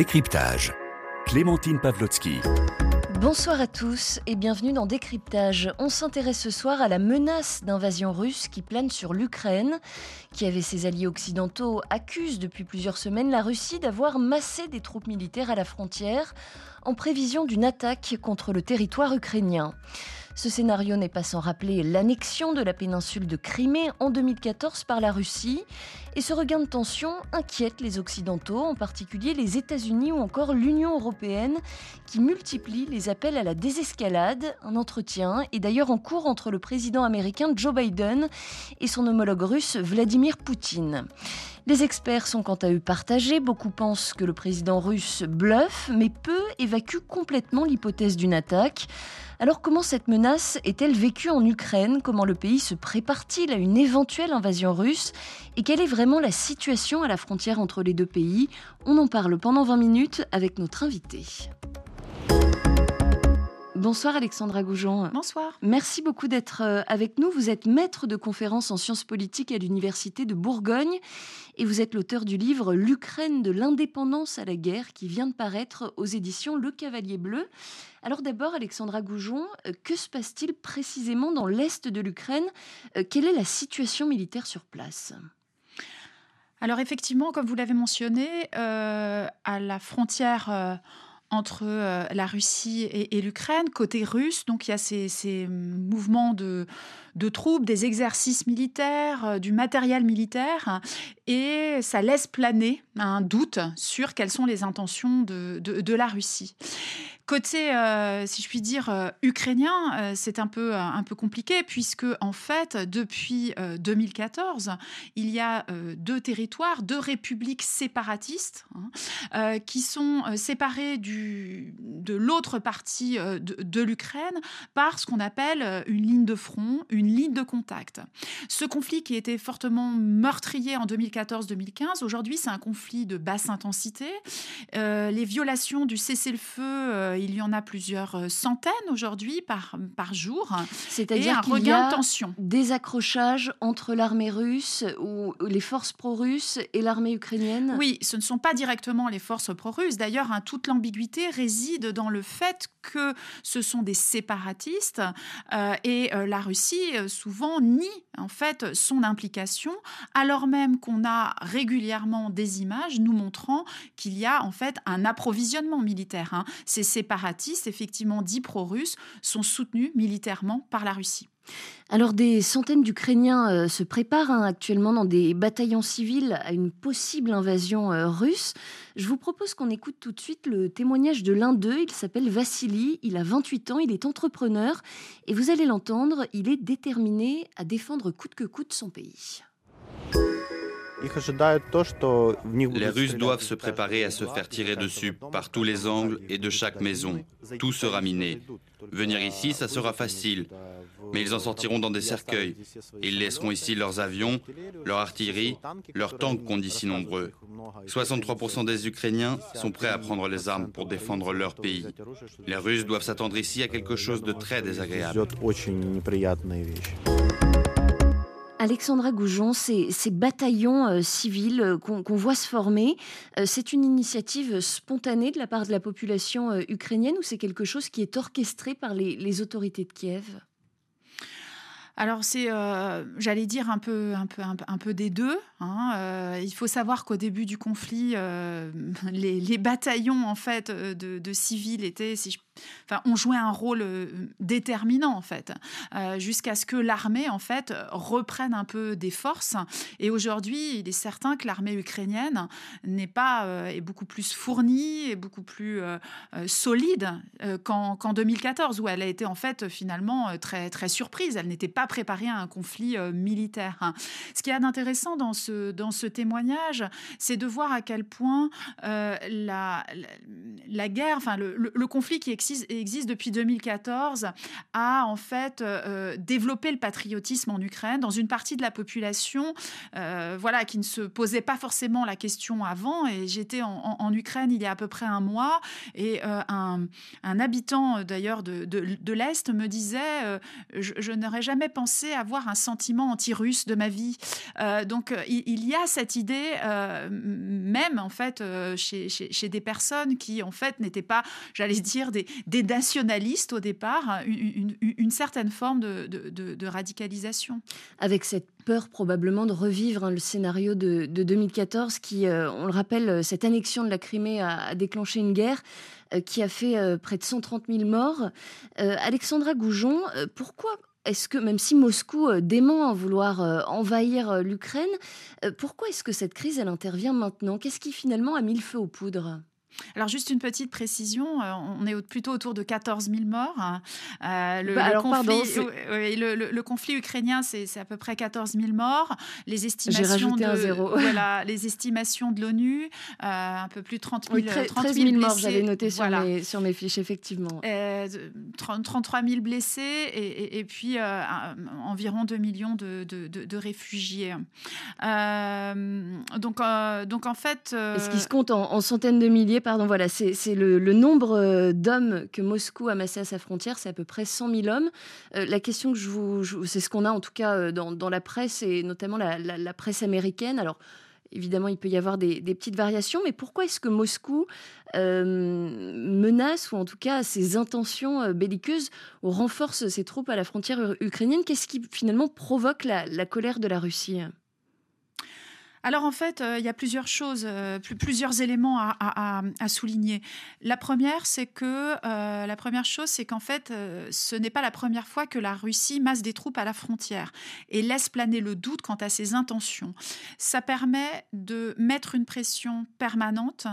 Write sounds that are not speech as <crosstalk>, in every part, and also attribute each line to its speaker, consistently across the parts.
Speaker 1: Décryptage. Clémentine Pavlotsky.
Speaker 2: Bonsoir à tous et bienvenue dans Décryptage. On s'intéresse ce soir à la menace d'invasion russe qui plane sur l'Ukraine, qui avait ses alliés occidentaux, accuse depuis plusieurs semaines la Russie d'avoir massé des troupes militaires à la frontière en prévision d'une attaque contre le territoire ukrainien. Ce scénario n'est pas sans rappeler l'annexion de la péninsule de Crimée en 2014 par la Russie. Et ce regain de tension inquiète les Occidentaux, en particulier les États-Unis ou encore l'Union européenne, qui multiplie les appels à la désescalade. Un entretien est d'ailleurs en cours entre le président américain Joe Biden et son homologue russe Vladimir Poutine. Les experts sont quant à eux partagés. Beaucoup pensent que le président russe bluffe, mais peu évacuent complètement l'hypothèse d'une attaque. Alors comment cette menace est-elle vécue en Ukraine? Comment le pays se prépare-t-il à une éventuelle invasion russe? Et quelle est vraiment la situation à la frontière entre les deux pays? On en parle pendant 20 minutes avec notre invité. Bonsoir Alexandra Goujon.
Speaker 3: Bonsoir.
Speaker 2: Merci beaucoup d'être euh, avec nous. Vous êtes maître de conférences en sciences politiques à l'Université de Bourgogne et vous êtes l'auteur du livre L'Ukraine de l'indépendance à la guerre qui vient de paraître aux éditions Le Cavalier Bleu. Alors d'abord, Alexandra Goujon, euh, que se passe-t-il précisément dans l'est de l'Ukraine? Euh, Quelle est la situation militaire sur place?
Speaker 3: Alors effectivement, comme vous l'avez mentionné, à la frontière entre euh, la Russie et, l'Ukraine, côté russe. Donc il y a ces, mouvements de, troupes, des exercices militaires, euh, du matériel militaire, et ça laisse planer un doute sur quelles sont les intentions de la Russie. Côté, euh, si je puis dire, euh, ukrainien, euh, c'est un peu, un peu compliqué puisque, en fait, depuis 2014, il y a deux territoires, deux républiques séparatistes hein, qui sont séparées du, de l'autre partie de, de l'Ukraine par ce qu'on appelle une ligne de front, une ligne de contact. Ce conflit qui était fortement meurtrier en 2014-2015, aujourd'hui, c'est un conflit de basse intensité. les violations du cessez-le-feu il y en a plusieurs euh, centaines aujourd'hui par, par jour.
Speaker 2: C'est-à-dire qu'il y a tension. des accrochages entre l'armée russe ou les forces pro-russes et l'armée ukrainienne?
Speaker 3: Oui, ce ne sont pas directement les forces pro-russes. D'ailleurs, hein, toute l'ambiguïté réside dans le fait que ce sont des séparatistes euh, et euh, la Russie souvent nie en fait son implication alors même qu'on a régulièrement des images nous montrant qu'il y a en fait un approvisionnement militaire. Hein. Ces effectivement dits pro-russes, sont soutenus militairement par la Russie.
Speaker 2: Alors des centaines d'Ukrainiens euh, se préparent hein, actuellement dans des bataillons civils à une possible invasion euh, russe. Je vous propose qu'on écoute tout de suite le témoignage de l'un d'eux. Il s'appelle Vassili, il a 28 ans, il est entrepreneur et vous allez l'entendre, il est déterminé à défendre coûte que coûte son pays.
Speaker 4: Les Russes doivent se préparer à se faire tirer dessus par tous les angles et de chaque maison. Tout sera miné. Venir ici, ça sera facile. Mais ils en sortiront dans des cercueils. Ils laisseront ici leurs avions, leur artillerie, leurs tanks qu'on dit si nombreux. 63% des Ukrainiens sont prêts à prendre les armes pour défendre leur pays. Les Russes doivent s'attendre ici à quelque chose de très désagréable.
Speaker 2: Alexandra Goujon, ces, bataillons euh, civils euh, qu'on voit se former, euh, c'est une initiative spontanée de la part de la population ukrainienne ou c'est quelque chose qui est orchestré par les autorités de Kiev?
Speaker 3: Alors c'est, j'allais dire un peu, un peu, un, peu des deux. Hein. Euh, il faut savoir qu'au début du conflit, euh, <laughs> les, bataillons en fait de, civils étaient, enfin, ont joué un rôle déterminant en fait, jusqu'à ce que l'armée en fait reprenne un peu des forces. Et aujourd'hui, il est certain que l'armée ukrainienne n'est pas est beaucoup plus fournie et beaucoup plus solide qu'en, qu'en 2014 où elle a été en fait finalement très très surprise. Elle n'était pas préparer à un conflit euh, militaire. Hein. Ce qui est intéressant dans ce, dans ce témoignage, c'est de voir à quel point euh, la, guerre, enfin le, conflit qui existe, existe, depuis 2014 a en fait euh, développé le patriotisme en Ukraine dans une partie de la population voilà, qui ne se posait pas forcément la question avant. Et j'étais en, Ukraine il y a à peu près un mois et un, habitant d'ailleurs de, l'Est me disait je, je n'aurais jamais penser avoir un sentiment anti-russe de ma vie. donc il, y a cette idée, même en fait, chez, chez, des personnes qui en fait n'étaient pas, j'allais dire, des, nationalistes au départ, une, une, certaine forme de, radicalisation.
Speaker 2: Avec cette peur probablement de revivre hein, le scénario de, 2014 qui, on le rappelle, cette annexion de la Crimée a, déclenché une guerre. Euh, qui a fait euh, près de 130 000 morts. Euh, Alexandra Goujon, pourquoi est-ce que, même si Moscou dément vouloir envahir l'Ukraine, pourquoi est-ce que cette crise, elle intervient maintenant? Qu'est-ce qui finalement a mis le feu aux poudres?
Speaker 3: Alors, juste une petite précision, euh, on est plutôt autour de 14 000 morts. Euh, le,
Speaker 2: bah,
Speaker 3: conflit, le, conflit, ukrainien, c'est à peu près 14 000 morts. Les estimations de, <laughs> voilà, les estimations de l'ONU, euh, un peu plus de 30 000,
Speaker 2: 13 000, morts, j'avais noté sur, mes, sur mes fiches, effectivement.
Speaker 3: 33 000 blessés et, puis environ 2 millions de, de, réfugiés. donc, donc, en fait...
Speaker 2: Ce qui se compte en centaines de milliers pardon, voilà, c'est le, nombre euh, d'hommes que Moscou a amassé à sa frontière, c'est à peu près 100 000 hommes. Euh, la question que je vous, c'est ce qu'on a en tout cas euh, dans, la presse et notamment la, presse américaine. Alors évidemment, il peut y avoir des, petites variations, mais pourquoi est-ce que Moscou menace ou en tout cas ses intentions belliqueuses ou renforce ses troupes à la frontière ukrainienne? Qu'est-ce qui finalement provoque la colère de la Russie?
Speaker 3: Alors en fait, euh, il y a plusieurs choses, euh, plusieurs éléments à, souligner. La première, c'est que euh, chose, c'est qu'en fait, ce n'est pas la première fois que la Russie masse des troupes à la frontière et laisse planer le doute quant à ses intentions. Ça permet de mettre une pression permanente,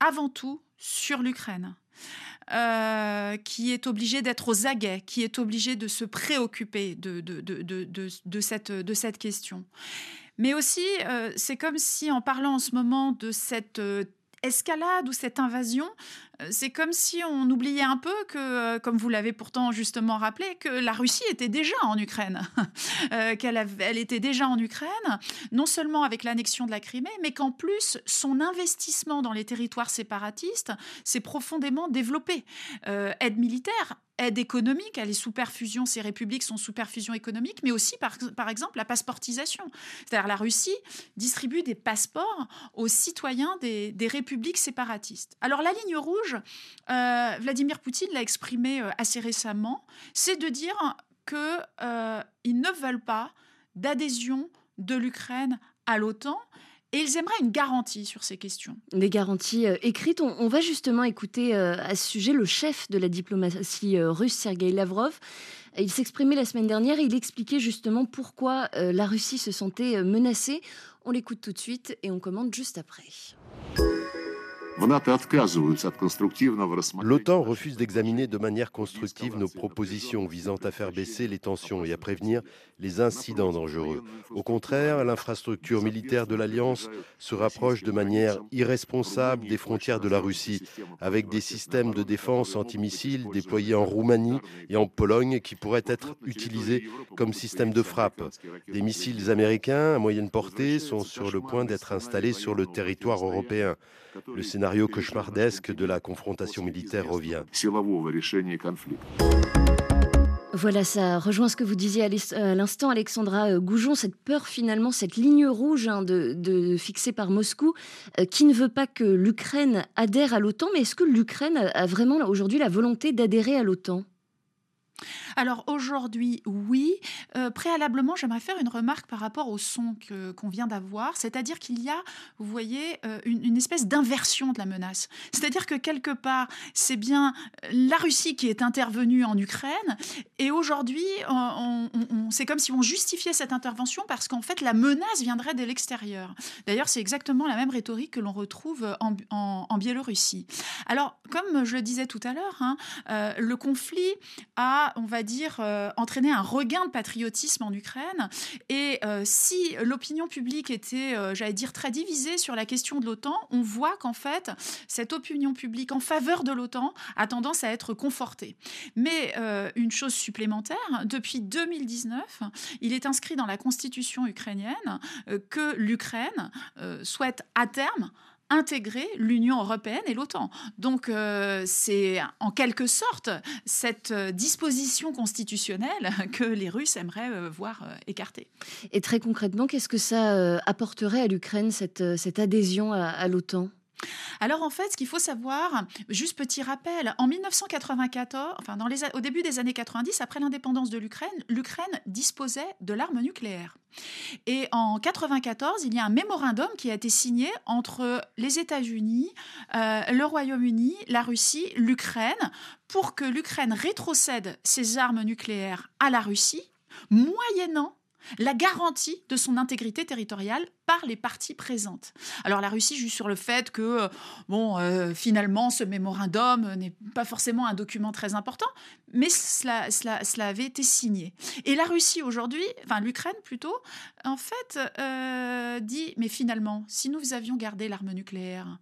Speaker 3: avant tout, sur l'Ukraine. qui est obligée d'être aux aguets, qui est obligée de se préoccuper de cette question. Mais aussi, euh, c'est comme si en parlant en ce moment de cette euh, escalade ou cette invasion, c'est comme si on oubliait un peu que, comme vous l'avez pourtant justement rappelé, que la Russie était déjà en Ukraine, <laughs> qu'elle elle était déjà en Ukraine, non seulement avec l'annexion de la Crimée, mais qu'en plus son investissement dans les territoires séparatistes s'est profondément développé. aide militaire, aide économique, elle est sous perfusion, ces républiques sont sous perfusion économique, mais aussi par, par exemple la passeportisation. C'est-à-dire la Russie distribue des passeports aux citoyens des, républiques séparatistes. Alors la ligne rouge, euh, Vladimir Poutine l'a exprimé euh, assez récemment, c'est de dire qu'ils euh, ne veulent pas d'adhésion de l'Ukraine à l'OTAN et ils aimeraient une garantie sur ces questions.
Speaker 2: Des garanties écrites. On, va justement écouter à ce sujet le chef de la diplomatie russe, Sergei Lavrov. Il s'exprimait la semaine dernière et il expliquait justement pourquoi la Russie se sentait menacée. On l'écoute tout de suite et on commente juste après.
Speaker 5: L'OTAN refuse d'examiner de manière constructive nos propositions visant à faire baisser les tensions et à prévenir les incidents dangereux. Au contraire, l'infrastructure militaire de l'Alliance se rapproche de manière irresponsable des frontières de la Russie, avec des systèmes de défense antimissiles déployés en Roumanie et en Pologne qui pourraient être utilisés comme système de frappe. Des missiles américains à moyenne portée sont sur le point d'être installés sur le territoire européen. Cauchemardesque de la confrontation militaire revient.
Speaker 2: Voilà, ça rejoint ce que vous disiez à l'instant, Alexandra euh, Goujon, cette peur finalement, cette ligne rouge hein, de, fixée par Moscou, euh, qui ne veut pas que l'Ukraine adhère à l'OTAN. Mais est-ce que l'Ukraine a vraiment aujourd'hui la volonté d'adhérer à l'OTAN?
Speaker 3: Alors aujourd'hui, oui. Euh, préalablement, j'aimerais faire une remarque par rapport au son qu'on vient d'avoir, c'est-à-dire qu'il y a, vous voyez, euh, une, espèce d'inversion de la menace. C'est-à-dire que quelque part, c'est bien la Russie qui est intervenue en Ukraine, et aujourd'hui, c'est comme si on justifiait cette intervention parce qu'en fait, la menace viendrait de l'extérieur. D'ailleurs, c'est exactement la même rhétorique que l'on retrouve en, Biélorussie. Alors, comme je le disais tout à l'heure, hein, euh, le conflit a, on va dire, euh, entraîner un regain de patriotisme en Ukraine. Et euh, si l'opinion publique était, euh, j'allais dire, très divisée sur la question de l'OTAN, on voit qu'en fait, cette opinion publique en faveur de l'OTAN a tendance à être confortée. Mais une chose supplémentaire, depuis 2019, il est inscrit dans la constitution ukrainienne que l'Ukraine souhaite à terme intégrer l'Union européenne et l'OTAN. Donc euh, c'est en quelque sorte cette euh, disposition constitutionnelle <laughs> que les Russes aimeraient euh, voir écartée.
Speaker 2: Et très concrètement, qu'est-ce que ça apporterait à l'Ukraine, cette, adhésion à l'OTAN?
Speaker 3: Alors en fait, ce qu'il faut savoir, juste petit rappel, en 1994, enfin au début des années 90, après l'indépendance de l'Ukraine, l'Ukraine disposait de l'arme nucléaire. Et en 94, il y a un mémorandum qui a été signé entre les États-Unis, euh, le Royaume-Uni, la Russie, l'Ukraine, pour que l'Ukraine rétrocède ses armes nucléaires à la Russie, moyennant la garantie de son intégrité territoriale par les parties présentes. Alors la Russie juge sur le fait que, euh, bon, euh, finalement, ce mémorandum n'est pas forcément un document très important, mais cela, cela, avait été signé. Et la Russie aujourd'hui, enfin l'Ukraine plutôt, en fait, euh, dit, mais finalement, si nous avions gardé l'arme nucléaire,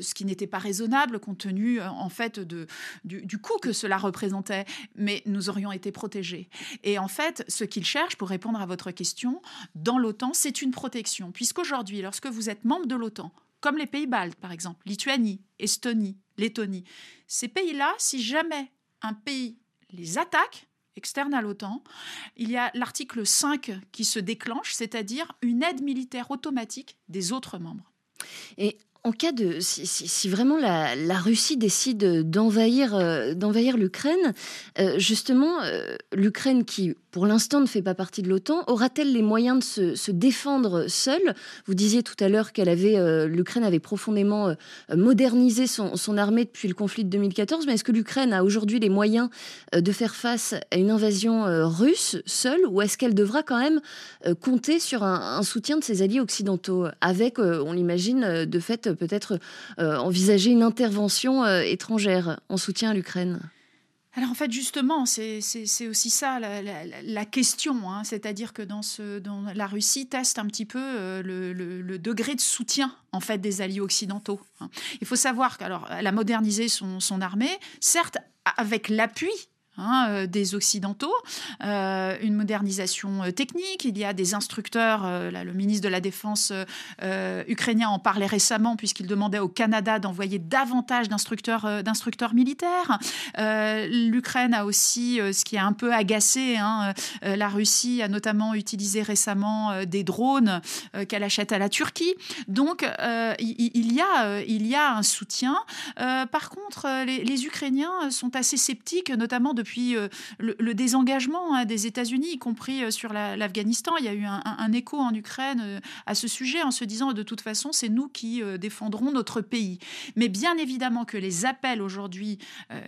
Speaker 3: ce qui n'était pas raisonnable compte tenu, en fait, de, du, du coût que cela représentait, mais nous aurions été protégés. Et en fait, ce qu'ils cherchent, pour répondre à votre question, dans l'OTAN, c'est une protection puisqu'aujourd'hui, lorsque vous êtes membre de l'OTAN, comme les pays baltes par exemple, Lituanie, Estonie, Lettonie, ces pays-là, si jamais un pays les attaque, externe à l'OTAN, il y a l'article 5 qui se déclenche, c'est-à-dire une aide militaire automatique des autres membres.
Speaker 2: Et en cas de si, vraiment la, Russie décide d'envahir euh, d'envahir l'Ukraine, euh, justement euh, l'Ukraine qui pour l'instant ne fait pas partie de l'OTAN, aura-t-elle les moyens de se, défendre seule? Vous disiez tout à l'heure qu'elle avait l'Ukraine avait profondément modernisé son, armée depuis le conflit de 2014, mais est-ce que l'Ukraine a aujourd'hui les moyens de faire face à une invasion russe seule, ou est-ce qu'elle devra quand même compter sur un, soutien de ses alliés occidentaux, avec, on l'imagine, de fait peut-être euh, envisager une intervention euh, étrangère en soutien à l'Ukraine
Speaker 3: alors en fait justement, c'est aussi ça la, question, hein. c'est-à-dire que dans, la Russie teste un petit peu euh, le, degré de soutien en fait des alliés occidentaux. Hein. Il faut savoir qu'elle a modernisé son armée, certes avec l'appui Hein, euh, des Occidentaux, euh, une modernisation euh, technique. Il y a des instructeurs, le ministre de la Défense ukrainien en parlait récemment puisqu'il demandait au Canada d'envoyer davantage d'instructeurs, militaires. L'Ukraine a aussi, ce qui a un peu agacé, hein, la Russie a notamment utilisé récemment des drones qu'elle achète à la Turquie. Donc il, y a, il y a un soutien. par contre, les Ukrainiens sont assez sceptiques, notamment de depuis euh, le, désengagement hein, des États-Unis, y compris euh, sur l'Afghanistan. Il y a eu un, écho en Ukraine euh, à ce sujet en se disant de toute façon, c'est nous qui défendrons notre pays. Mais bien évidemment que les appels aujourd'hui,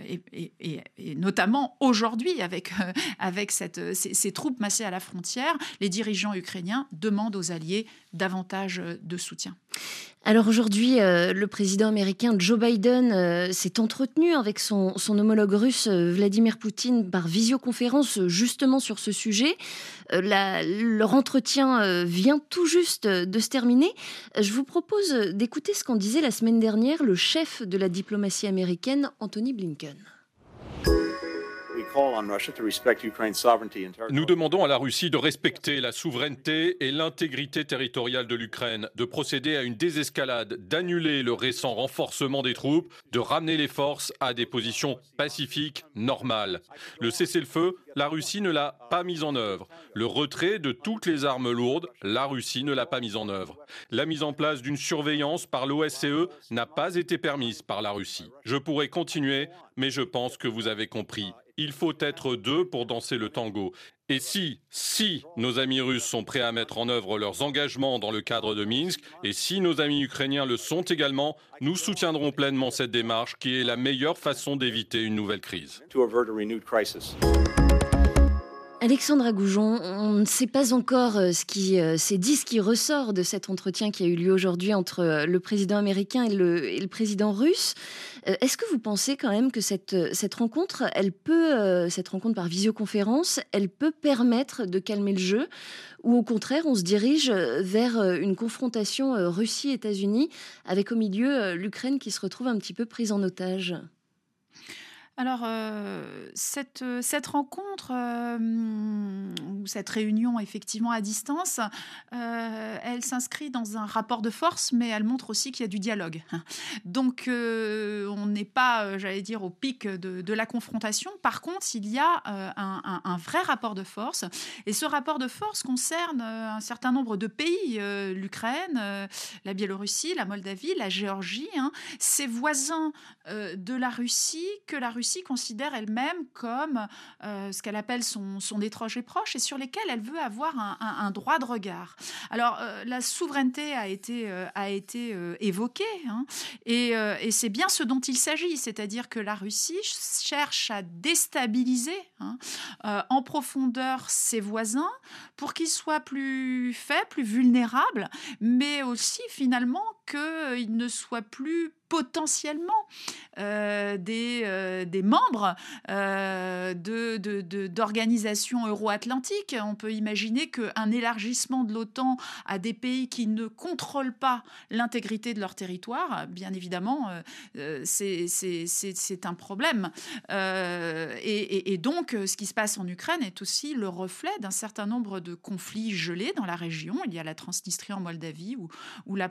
Speaker 3: et, notamment aujourd'hui avec, avec ces, troupes massées à la frontière, les dirigeants ukrainiens demandent aux alliés davantage de soutien.
Speaker 2: Alors aujourd'hui, le président américain Joe Biden s'est entretenu avec son, homologue russe Vladimir Poutine par visioconférence justement sur ce sujet. Euh, leur entretien euh, vient tout juste de se terminer. Je vous propose d'écouter ce qu'en disait la semaine dernière le chef de la diplomatie américaine, Anthony Blinken.
Speaker 6: Nous demandons à la Russie de respecter la souveraineté et l'intégrité territoriale de l'Ukraine, de procéder à une désescalade, d'annuler le récent renforcement des troupes, de ramener les forces à des positions pacifiques normales. Le cessez-le-feu, la Russie ne l'a pas mis en œuvre. Le retrait de toutes les armes lourdes, la Russie ne l'a pas mis en œuvre. La mise en place d'une surveillance par l'OSCE n'a pas été permise par la Russie. Je pourrais continuer, mais je pense que vous avez compris il faut être deux pour danser le tango. Et si, si nos amis russes sont prêts à mettre en œuvre leurs engagements dans le cadre de Minsk, et si nos amis ukrainiens le sont également, nous soutiendrons pleinement cette démarche qui est la meilleure façon d'éviter une nouvelle crise.
Speaker 2: Alexandra Goujon, on ne sait pas encore euh, ce qui euh, s'est dit, ce qui ressort de cet entretien qui a eu lieu aujourd'hui entre euh, le président américain et le, président russe. Est-ce que vous pensez quand même que cette, cette rencontre, elle peut, cette rencontre par visioconférence, elle peut permettre de calmer le jeu? Ou au contraire, on se dirige vers une confrontation Russie-États-Unis avec au milieu l'Ukraine qui se retrouve un petit peu prise en otage?
Speaker 3: Alors, euh, cette, cette, rencontre, euh, ou cette réunion effectivement à distance, euh, elle s'inscrit dans un rapport de force, mais elle montre aussi qu'il y a du dialogue. Donc, on n'est pas, j'allais dire, au pic de, la confrontation. Par contre, il y a un, vrai rapport de force. Et ce rapport de force concerne un certain nombre de pays, l'Ukraine, la Biélorussie, la Moldavie, la Géorgie, hein, ces voisins de la Russie que la Russie considère elle-même comme euh, ce qu'elle appelle son, son étranger proche et sur lesquels elle veut avoir un, droit de regard. Alors, euh, la souveraineté a été, euh, a été évoquée hein, et, c'est bien ce dont il s'agit, c'est-à-dire que la Russie cherche à déstabiliser hein, en profondeur ses voisins pour qu'ils soient plus faibles, plus vulnérables, mais aussi finalement qu'ils ne soient plus potentiellement euh, des, euh, des, membres euh, d'organisations euro-atlantiques. On peut imaginer qu'un élargissement de l'OTAN à des pays qui ne contrôlent pas l'intégrité de leur territoire, bien évidemment, c'est un problème. Et, donc, ce qui se passe en Ukraine est aussi le reflet d'un certain nombre de conflits gelés dans la région. Il y a la Transnistrie en Moldavie ou, ou la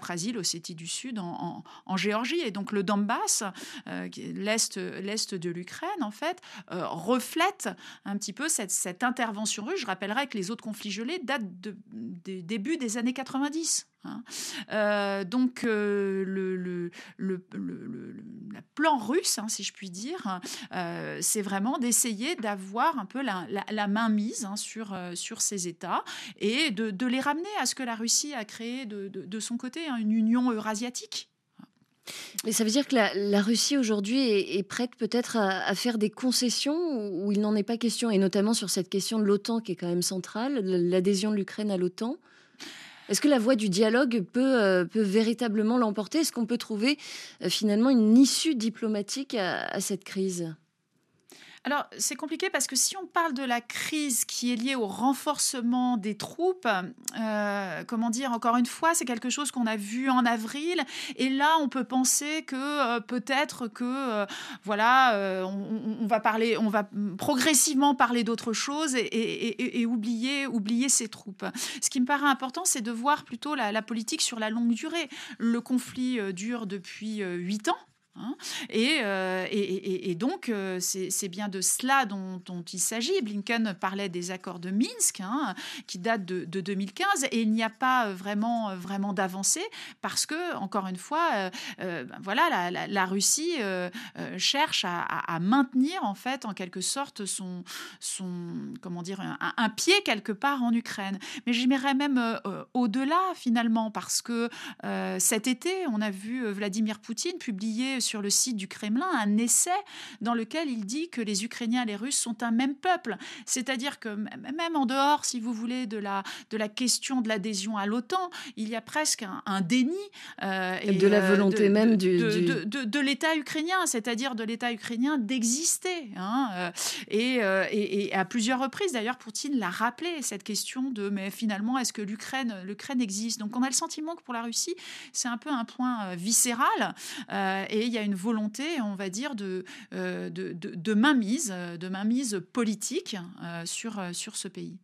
Speaker 3: du Sud en Géorgie. Et donc le Donbass, euh, l'est, l'est de l'Ukraine, en fait, euh, reflète un petit peu cette, intervention russe. Je rappellerai que les autres conflits gelés datent de, des débuts des années 90. Hein. Euh, donc le, plan russe, hein, si je puis dire, c'est vraiment d'essayer d'avoir un peu la, la, main mise hein, sur, sur ces États et de, de, les ramener à ce que la Russie a créé de, de, de son côté, une union eurasiatique.
Speaker 2: Mais ça veut dire que la, Russie aujourd'hui est, prête peut-être à, faire des concessions où il n'en est pas question, et notamment sur cette question de l'OTAN qui est quand même centrale, l'adhésion de l'Ukraine à l'OTAN. Est-ce que la voie du dialogue peut, euh, peut véritablement l'emporter? Est-ce qu'on peut trouver euh, finalement une issue diplomatique à cette crise?
Speaker 3: Alors, c'est compliqué parce que si on parle de la crise qui est liée au renforcement des troupes, euh, comment dire, encore une fois, c'est quelque chose qu'on a vu en avril. Et là, on peut penser que euh, peut-être que, euh, voilà, on, va parler, on va progressivement parler d'autre chose et, oublier, oublier ces troupes. Ce qui me paraît important, c'est de voir plutôt la, la, politique sur la longue durée. Le conflit dure depuis huit ans. Hein. Euh, et, et, donc, euh, c'est bien de cela dont, il s'agit. Blinken parlait des accords de Minsk, hein, qui datent de, 2015, et il n'y a pas vraiment, vraiment d'avancée parce que, encore une fois, euh, ben voilà, la, Russie cherche à, maintenir, en fait, en quelque sorte, son, son comment dire, un, pied quelque part en Ukraine. Mais j'irais même au-delà, finalement, parce que cet été, on a vu Vladimir Poutine publier sur le site du Kremlin un essai dans lequel il dit que les Ukrainiens et les Russes sont un même peuple. C'est-à-dire que même en dehors, si vous voulez, de la, de la question de l'adhésion à l'OTAN, il y a presque un, déni
Speaker 2: euh, et de la euh, volonté même du,
Speaker 3: de, de, l'État ukrainien, c'est-à-dire de l'État ukrainien d'exister. Hein, euh, et, et, à plusieurs reprises, d'ailleurs, Poutine l'a rappelé, cette question de mais finalement, est-ce que l'Ukraine l'Ukraine existe? Donc on a le sentiment que pour la Russie, c'est un peu un point viscéral. et il y a une volonté, on va dire, de, euh, de, de, mainmise, de mainmise politique euh, sur, euh, sur ce pays.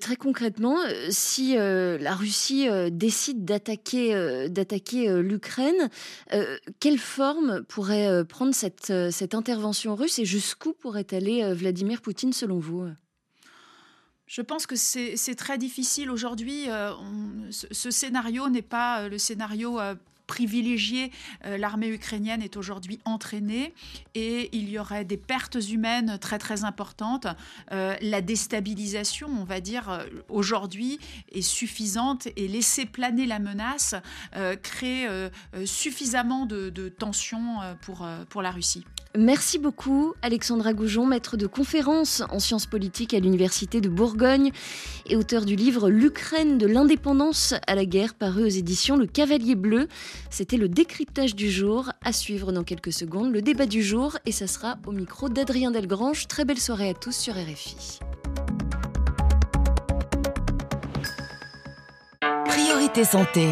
Speaker 2: très concrètement, si la Russie décide d'attaquer d'attaquer l'Ukraine, quelle forme pourrait prendre cette, cette intervention russe et jusqu'où pourrait aller Vladimir Poutine selon vous?
Speaker 3: Je pense que c'est très difficile aujourd'hui. ce, ce, scénario n'est pas le scénario privilégié. Euh, l'armée ukrainienne est aujourd'hui entraînée et il y aurait des pertes humaines très très importantes. Euh, la déstabilisation, on va dire, euh, aujourd'hui est suffisante et laisser planer la menace crée suffisamment de, de tensions pour, pour la Russie.
Speaker 2: Merci beaucoup Alexandra Goujon, maître de conférence en sciences politiques à l'Université de Bourgogne et auteur du livre L'Ukraine de l'indépendance à la guerre paru aux éditions Le Cavalier Bleu. C'était le décryptage du jour, à suivre dans quelques secondes, le débat du jour et ça sera au micro d'Adrien Delgrange. Très belle soirée à tous sur RFI.
Speaker 1: Priorité santé.